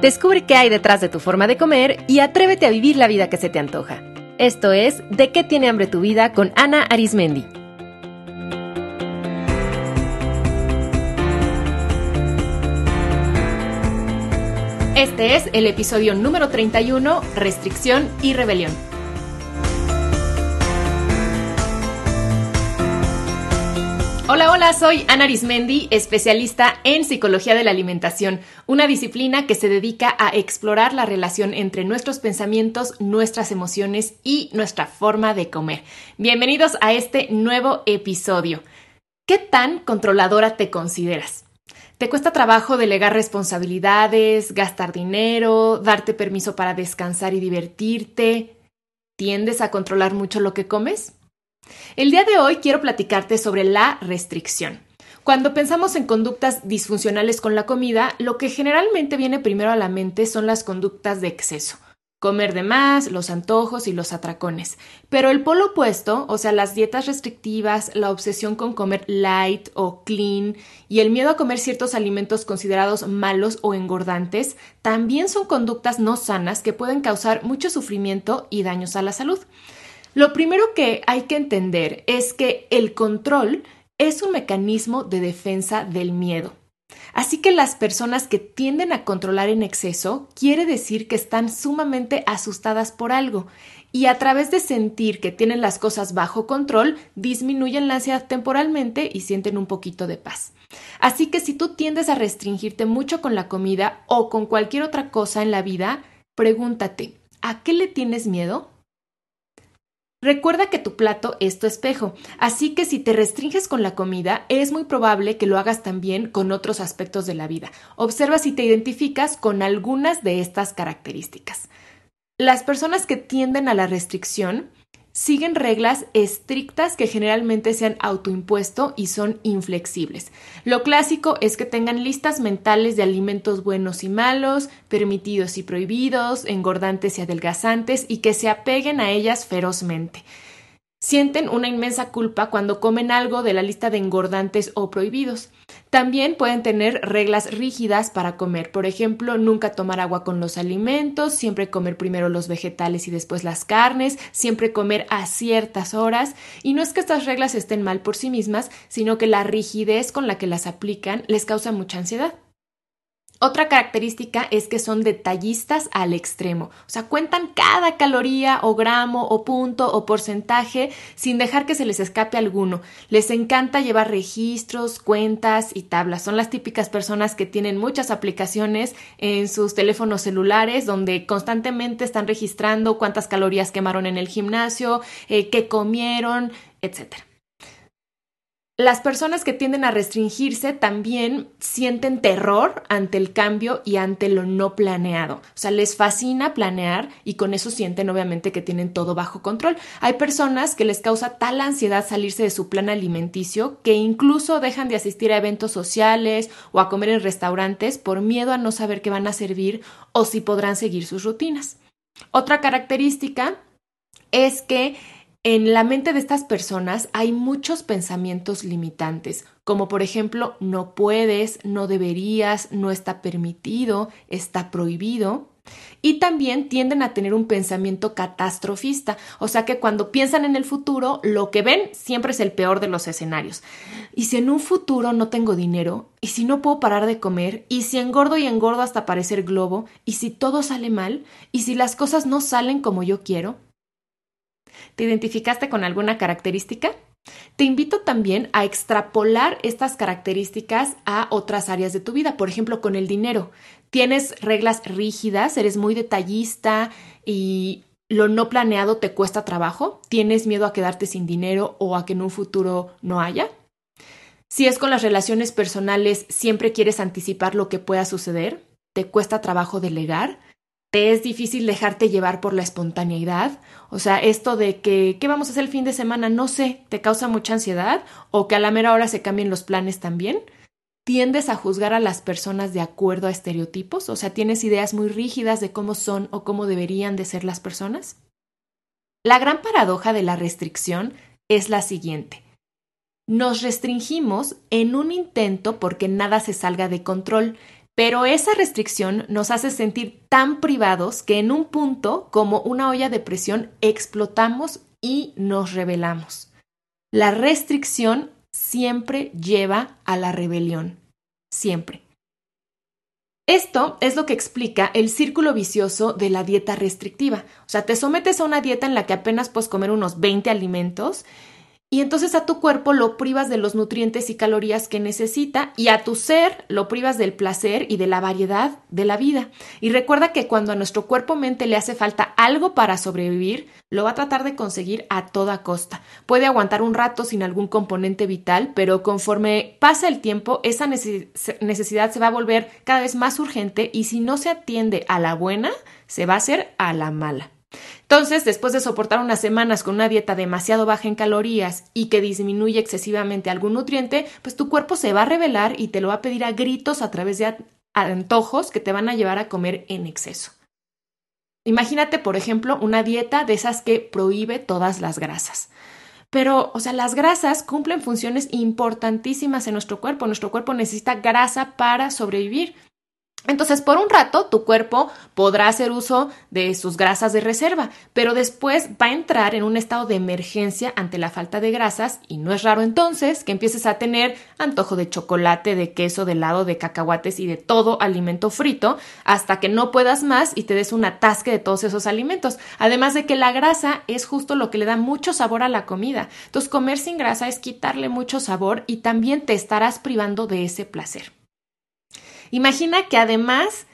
Descubre qué hay detrás de tu forma de comer y atrévete a vivir la vida que se te antoja. Esto es De qué tiene hambre tu vida con Ana Arismendi. Este es el episodio número 31, Restricción y Rebelión. Hola, hola, soy Ana Arismendi, especialista en psicología de la alimentación, una disciplina que se dedica a explorar la relación entre nuestros pensamientos, nuestras emociones y nuestra forma de comer. Bienvenidos a este nuevo episodio. ¿Qué tan controladora te consideras? ¿Te cuesta trabajo delegar responsabilidades, gastar dinero, darte permiso para descansar y divertirte? ¿Tiendes a controlar mucho lo que comes? El día de hoy quiero platicarte sobre la restricción. Cuando pensamos en conductas disfuncionales con la comida, lo que generalmente viene primero a la mente son las conductas de exceso. Comer de más, los antojos y los atracones. Pero el polo opuesto, o sea, las dietas restrictivas, la obsesión con comer light o clean y el miedo a comer ciertos alimentos considerados malos o engordantes, también son conductas no sanas que pueden causar mucho sufrimiento y daños a la salud. Lo primero que hay que entender es que el control es un mecanismo de defensa del miedo. Así que las personas que tienden a controlar en exceso quiere decir que están sumamente asustadas por algo y a través de sentir que tienen las cosas bajo control disminuyen la ansiedad temporalmente y sienten un poquito de paz. Así que si tú tiendes a restringirte mucho con la comida o con cualquier otra cosa en la vida, pregúntate, ¿a qué le tienes miedo? Recuerda que tu plato es tu espejo, así que si te restringes con la comida, es muy probable que lo hagas también con otros aspectos de la vida. Observa si te identificas con algunas de estas características. Las personas que tienden a la restricción siguen reglas estrictas que generalmente se han autoimpuesto y son inflexibles. Lo clásico es que tengan listas mentales de alimentos buenos y malos, permitidos y prohibidos, engordantes y adelgazantes y que se apeguen a ellas ferozmente. Sienten una inmensa culpa cuando comen algo de la lista de engordantes o prohibidos. También pueden tener reglas rígidas para comer, por ejemplo, nunca tomar agua con los alimentos, siempre comer primero los vegetales y después las carnes, siempre comer a ciertas horas. Y no es que estas reglas estén mal por sí mismas, sino que la rigidez con la que las aplican les causa mucha ansiedad. Otra característica es que son detallistas al extremo, o sea, cuentan cada caloría o gramo o punto o porcentaje sin dejar que se les escape alguno. Les encanta llevar registros, cuentas y tablas. Son las típicas personas que tienen muchas aplicaciones en sus teléfonos celulares donde constantemente están registrando cuántas calorías quemaron en el gimnasio, eh, qué comieron, etcétera. Las personas que tienden a restringirse también sienten terror ante el cambio y ante lo no planeado. O sea, les fascina planear y con eso sienten obviamente que tienen todo bajo control. Hay personas que les causa tal ansiedad salirse de su plan alimenticio que incluso dejan de asistir a eventos sociales o a comer en restaurantes por miedo a no saber qué van a servir o si podrán seguir sus rutinas. Otra característica es que en la mente de estas personas hay muchos pensamientos limitantes, como por ejemplo no puedes, no deberías, no está permitido, está prohibido. Y también tienden a tener un pensamiento catastrofista, o sea que cuando piensan en el futuro, lo que ven siempre es el peor de los escenarios. Y si en un futuro no tengo dinero, y si no puedo parar de comer, y si engordo y engordo hasta parecer globo, y si todo sale mal, y si las cosas no salen como yo quiero, ¿Te identificaste con alguna característica? Te invito también a extrapolar estas características a otras áreas de tu vida, por ejemplo, con el dinero. Tienes reglas rígidas, eres muy detallista y lo no planeado te cuesta trabajo, tienes miedo a quedarte sin dinero o a que en un futuro no haya. Si es con las relaciones personales, siempre quieres anticipar lo que pueda suceder, te cuesta trabajo delegar, te es difícil dejarte llevar por la espontaneidad, o sea, esto de que ¿qué vamos a hacer el fin de semana? No sé, te causa mucha ansiedad o que a la mera hora se cambien los planes también. ¿Tiendes a juzgar a las personas de acuerdo a estereotipos? O sea, ¿tienes ideas muy rígidas de cómo son o cómo deberían de ser las personas? La gran paradoja de la restricción es la siguiente. Nos restringimos en un intento porque nada se salga de control, Pero esa restricción nos hace sentir tan privados que en un punto, como una olla de presión, explotamos y nos rebelamos. La restricción siempre lleva a la rebelión. Siempre. Esto es lo que explica el círculo vicioso de la dieta restrictiva. O sea, te sometes a una dieta en la que apenas puedes comer unos 20 alimentos y entonces a tu cuerpo lo privas de los nutrientes y calorías que necesita y a tu ser lo privas del placer y de la variedad de la vida. Y recuerda que cuando a nuestro cuerpo mente le hace falta algo para sobrevivir, lo va a tratar de conseguir a toda costa. Puede aguantar un rato sin algún componente vital, pero conforme pasa el tiempo, esa necesidad se va a volver cada vez más urgente y si no se atiende a la buena, se va a hacer a la mala. Entonces, después de soportar unas semanas con una dieta demasiado baja en calorías y que disminuye excesivamente algún nutriente, pues tu cuerpo se va a revelar y te lo va a pedir a gritos a través de antojos que te van a llevar a comer en exceso. Imagínate, por ejemplo, una dieta de esas que prohíbe todas las grasas. Pero, o sea, las grasas cumplen funciones importantísimas en nuestro cuerpo. Nuestro cuerpo necesita grasa para sobrevivir. Entonces, por un rato, tu cuerpo podrá hacer uso de sus grasas de reserva, pero después va a entrar en un estado de emergencia ante la falta de grasas y no es raro entonces que empieces a tener antojo de chocolate, de queso, de helado, de cacahuates y de todo alimento frito hasta que no puedas más y te des un atasque de todos esos alimentos. Además de que la grasa es justo lo que le da mucho sabor a la comida. Entonces, comer sin grasa es quitarle mucho sabor y también te estarás privando de ese placer. Imagina que además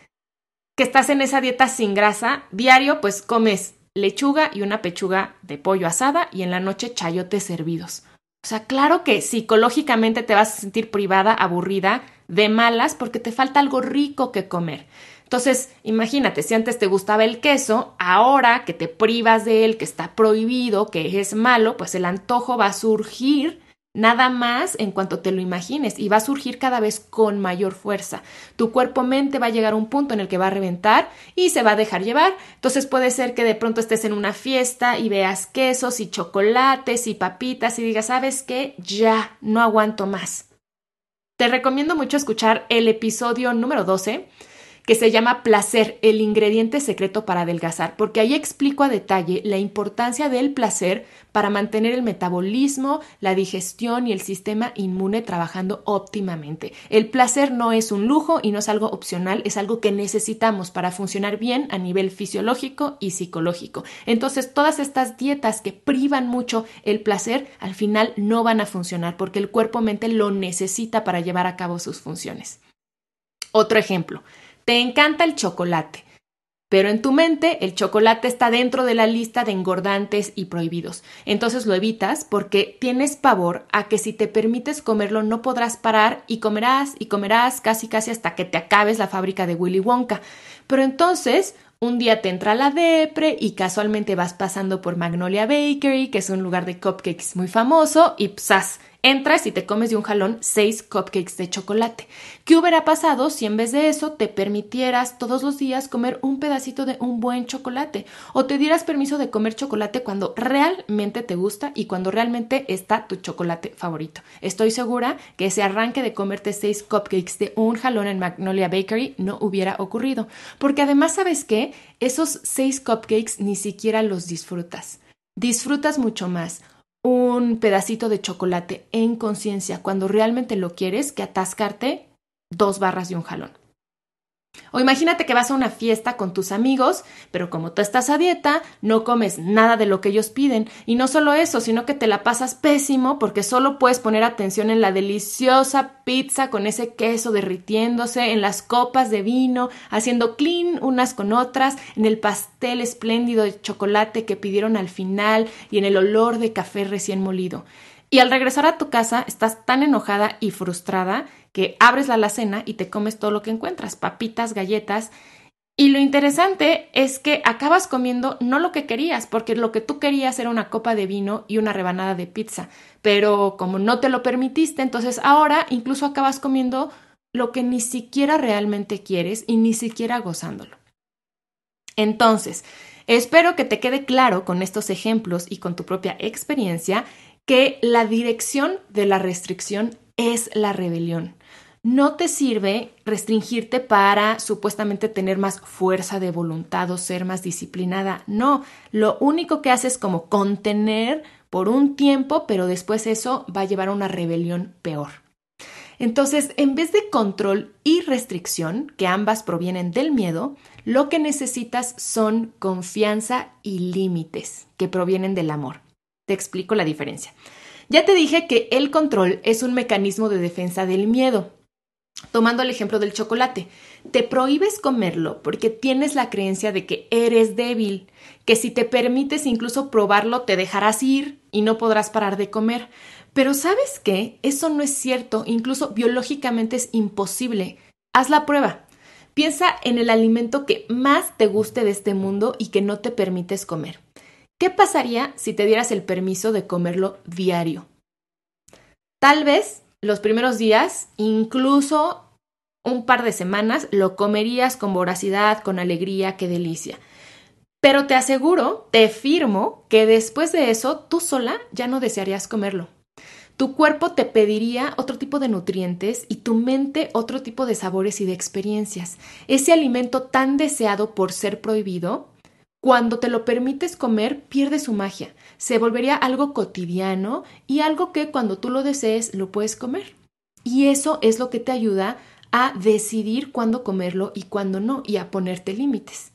que estás en esa dieta sin grasa, diario pues comes lechuga y una pechuga de pollo asada y en la noche chayotes servidos. O sea, claro que psicológicamente te vas a sentir privada, aburrida, de malas, porque te falta algo rico que comer. Entonces, imagínate, si antes te gustaba el queso, ahora que te privas de él, que está prohibido, que es malo, pues el antojo va a surgir Nada más en cuanto te lo imagines y va a surgir cada vez con mayor fuerza. Tu cuerpo-mente va a llegar a un punto en el que va a reventar y se va a dejar llevar. Entonces puede ser que de pronto estés en una fiesta y veas quesos y chocolates y papitas y digas, ¿sabes qué? Ya, no aguanto más. Te recomiendo mucho escuchar el episodio número 12 que se llama Placer, el ingrediente secreto para adelgazar, porque ahí explico a detalle la importancia del placer para mantener el metabolismo, la digestión y el sistema inmune trabajando óptimamente. El placer no es un lujo y no es algo opcional, es algo que necesitamos para funcionar bien a nivel fisiológico y psicológico. Entonces, todas estas dietas que privan mucho el placer, al final no van a funcionar porque el cuerpo-mente lo necesita para llevar a cabo sus funciones. Otro ejemplo, te encanta el chocolate, pero en tu mente el chocolate está dentro de la lista de engordantes y prohibidos. Entonces lo evitas porque tienes pavor a que si te permites comerlo no podrás parar y comerás y comerás casi casi hasta que te acabes la fábrica de Willy Wonka. Pero entonces un día te entra la depre y casualmente vas pasando por Magnolia Bakery, que es un lugar de cupcakes muy famoso, y psas, Entras y te comes de un jalón seis cupcakes de chocolate. ¿Qué hubiera pasado si en vez de eso te permitieras todos los días comer un pedacito de un buen chocolate? O te dieras permiso de comer chocolate cuando realmente te gusta y cuando realmente está tu chocolate favorito. Estoy segura que ese arranque de comerte seis cupcakes de un jalón en Magnolia Bakery no hubiera ocurrido. Porque además, ¿sabes qué? Esos seis cupcakes ni siquiera los disfrutas. Disfrutas mucho más un pedacito de chocolate en conciencia cuando realmente lo quieres que atascarte dos barras de un jalón. O imagínate que vas a una fiesta con tus amigos, pero como tú estás a dieta, no comes nada de lo que ellos piden. Y no solo eso, sino que te la pasas pésimo porque solo puedes poner atención en la deliciosa pizza con ese queso derritiéndose, en las copas de vino, haciendo clean unas con otras, en el pastel espléndido de chocolate que pidieron al final y en el olor de café recién molido. Y al regresar a tu casa estás tan enojada y frustrada que abres la alacena y te comes todo lo que encuentras, papitas, galletas. Y lo interesante es que acabas comiendo no lo que querías, porque lo que tú querías era una copa de vino y una rebanada de pizza, pero como no te lo permitiste, entonces ahora incluso acabas comiendo lo que ni siquiera realmente quieres y ni siquiera gozándolo. Entonces, espero que te quede claro con estos ejemplos y con tu propia experiencia que la dirección de la restricción es la rebelión. No te sirve restringirte para supuestamente tener más fuerza de voluntad o ser más disciplinada. No, lo único que hace es como contener por un tiempo, pero después eso va a llevar a una rebelión peor. Entonces, en vez de control y restricción, que ambas provienen del miedo, lo que necesitas son confianza y límites, que provienen del amor. Te explico la diferencia. Ya te dije que el control es un mecanismo de defensa del miedo. Tomando el ejemplo del chocolate, te prohíbes comerlo porque tienes la creencia de que eres débil, que si te permites incluso probarlo te dejarás ir y no podrás parar de comer. Pero ¿sabes qué? Eso no es cierto, incluso biológicamente es imposible. Haz la prueba. Piensa en el alimento que más te guste de este mundo y que no te permites comer. ¿Qué pasaría si te dieras el permiso de comerlo diario? Tal vez los primeros días, incluso un par de semanas, lo comerías con voracidad, con alegría, qué delicia. Pero te aseguro, te firmo, que después de eso tú sola ya no desearías comerlo. Tu cuerpo te pediría otro tipo de nutrientes y tu mente otro tipo de sabores y de experiencias. Ese alimento tan deseado por ser prohibido cuando te lo permites comer, pierde su magia. Se volvería algo cotidiano y algo que cuando tú lo desees lo puedes comer. Y eso es lo que te ayuda a decidir cuándo comerlo y cuándo no y a ponerte límites.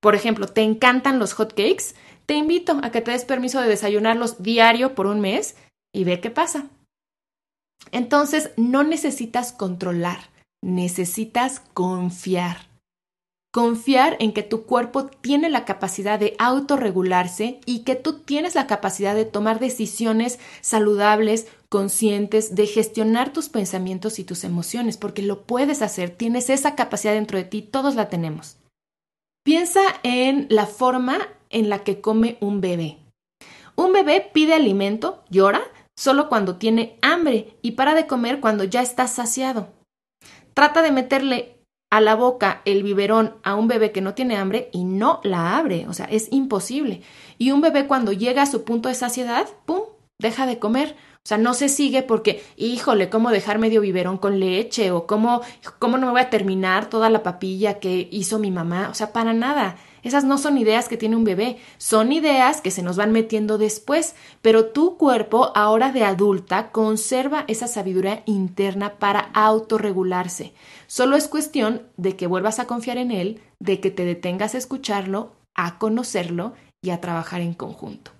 Por ejemplo, ¿te encantan los hot cakes? Te invito a que te des permiso de desayunarlos diario por un mes y ve qué pasa. Entonces, no necesitas controlar, necesitas confiar. Confiar en que tu cuerpo tiene la capacidad de autorregularse y que tú tienes la capacidad de tomar decisiones saludables, conscientes, de gestionar tus pensamientos y tus emociones, porque lo puedes hacer, tienes esa capacidad dentro de ti, todos la tenemos. Piensa en la forma en la que come un bebé. Un bebé pide alimento, llora, solo cuando tiene hambre y para de comer cuando ya está saciado. Trata de meterle a la boca el biberón a un bebé que no tiene hambre y no la abre, o sea, es imposible. Y un bebé cuando llega a su punto de saciedad, ¡pum!, deja de comer. O sea, no se sigue porque, híjole, ¿cómo dejar medio biberón con leche? O cómo, cómo no me voy a terminar toda la papilla que hizo mi mamá. O sea, para nada. Esas no son ideas que tiene un bebé, son ideas que se nos van metiendo después, pero tu cuerpo ahora de adulta conserva esa sabiduría interna para autorregularse. Solo es cuestión de que vuelvas a confiar en él, de que te detengas a escucharlo, a conocerlo y a trabajar en conjunto.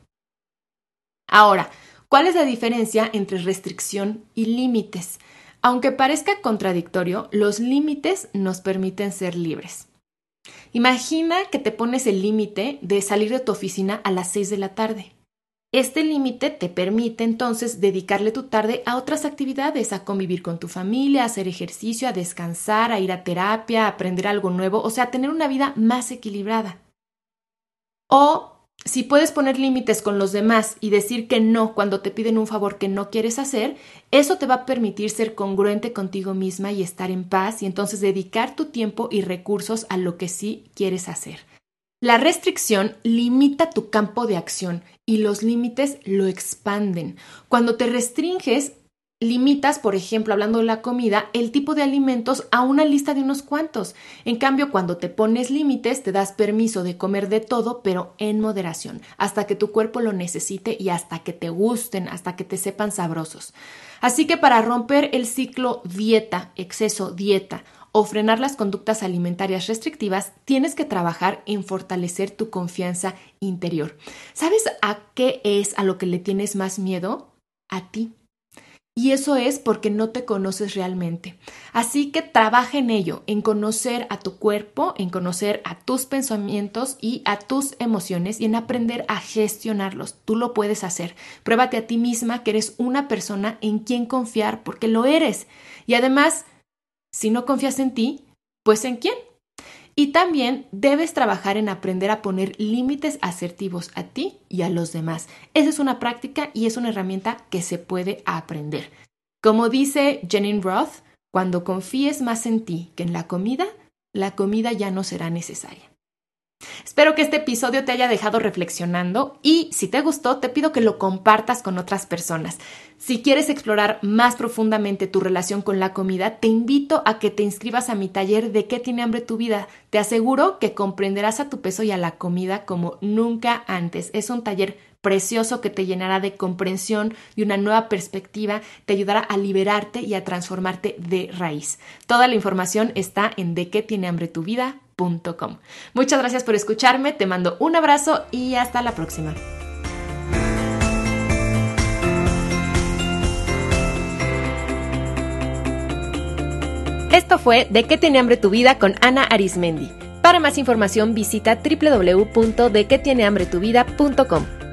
Ahora, ¿cuál es la diferencia entre restricción y límites? Aunque parezca contradictorio, los límites nos permiten ser libres. Imagina que te pones el límite de salir de tu oficina a las 6 de la tarde. Este límite te permite entonces dedicarle tu tarde a otras actividades, a convivir con tu familia, a hacer ejercicio, a descansar, a ir a terapia, a aprender algo nuevo, o sea, tener una vida más equilibrada. O si puedes poner límites con los demás y decir que no cuando te piden un favor que no quieres hacer, eso te va a permitir ser congruente contigo misma y estar en paz y entonces dedicar tu tiempo y recursos a lo que sí quieres hacer. La restricción limita tu campo de acción y los límites lo expanden. Cuando te restringes, limitas, por ejemplo, hablando de la comida, el tipo de alimentos a una lista de unos cuantos. En cambio, cuando te pones límites, te das permiso de comer de todo, pero en moderación, hasta que tu cuerpo lo necesite y hasta que te gusten, hasta que te sepan sabrosos. Así que para romper el ciclo dieta, exceso, dieta, o frenar las conductas alimentarias restrictivas, tienes que trabajar en fortalecer tu confianza interior. ¿Sabes a qué es a lo que le tienes más miedo? A ti. Y eso es porque no te conoces realmente. Así que trabaja en ello, en conocer a tu cuerpo, en conocer a tus pensamientos y a tus emociones y en aprender a gestionarlos. Tú lo puedes hacer. Pruébate a ti misma que eres una persona en quien confiar porque lo eres. Y además, si no confías en ti, pues en quién? Y también debes trabajar en aprender a poner límites asertivos a ti y a los demás. Esa es una práctica y es una herramienta que se puede aprender. Como dice Janine Roth, cuando confíes más en ti que en la comida, la comida ya no será necesaria. Espero que este episodio te haya dejado reflexionando y si te gustó te pido que lo compartas con otras personas. Si quieres explorar más profundamente tu relación con la comida, te invito a que te inscribas a mi taller de qué tiene hambre tu vida. Te aseguro que comprenderás a tu peso y a la comida como nunca antes. Es un taller precioso que te llenará de comprensión, y una nueva perspectiva, te ayudará a liberarte y a transformarte de raíz. Toda la información está en de qué tiene hambre tu Muchas gracias por escucharme, te mando un abrazo y hasta la próxima. Esto fue De qué tiene hambre tu vida con Ana Arismendi. Para más información visita www.dequetienehambretuvida.com.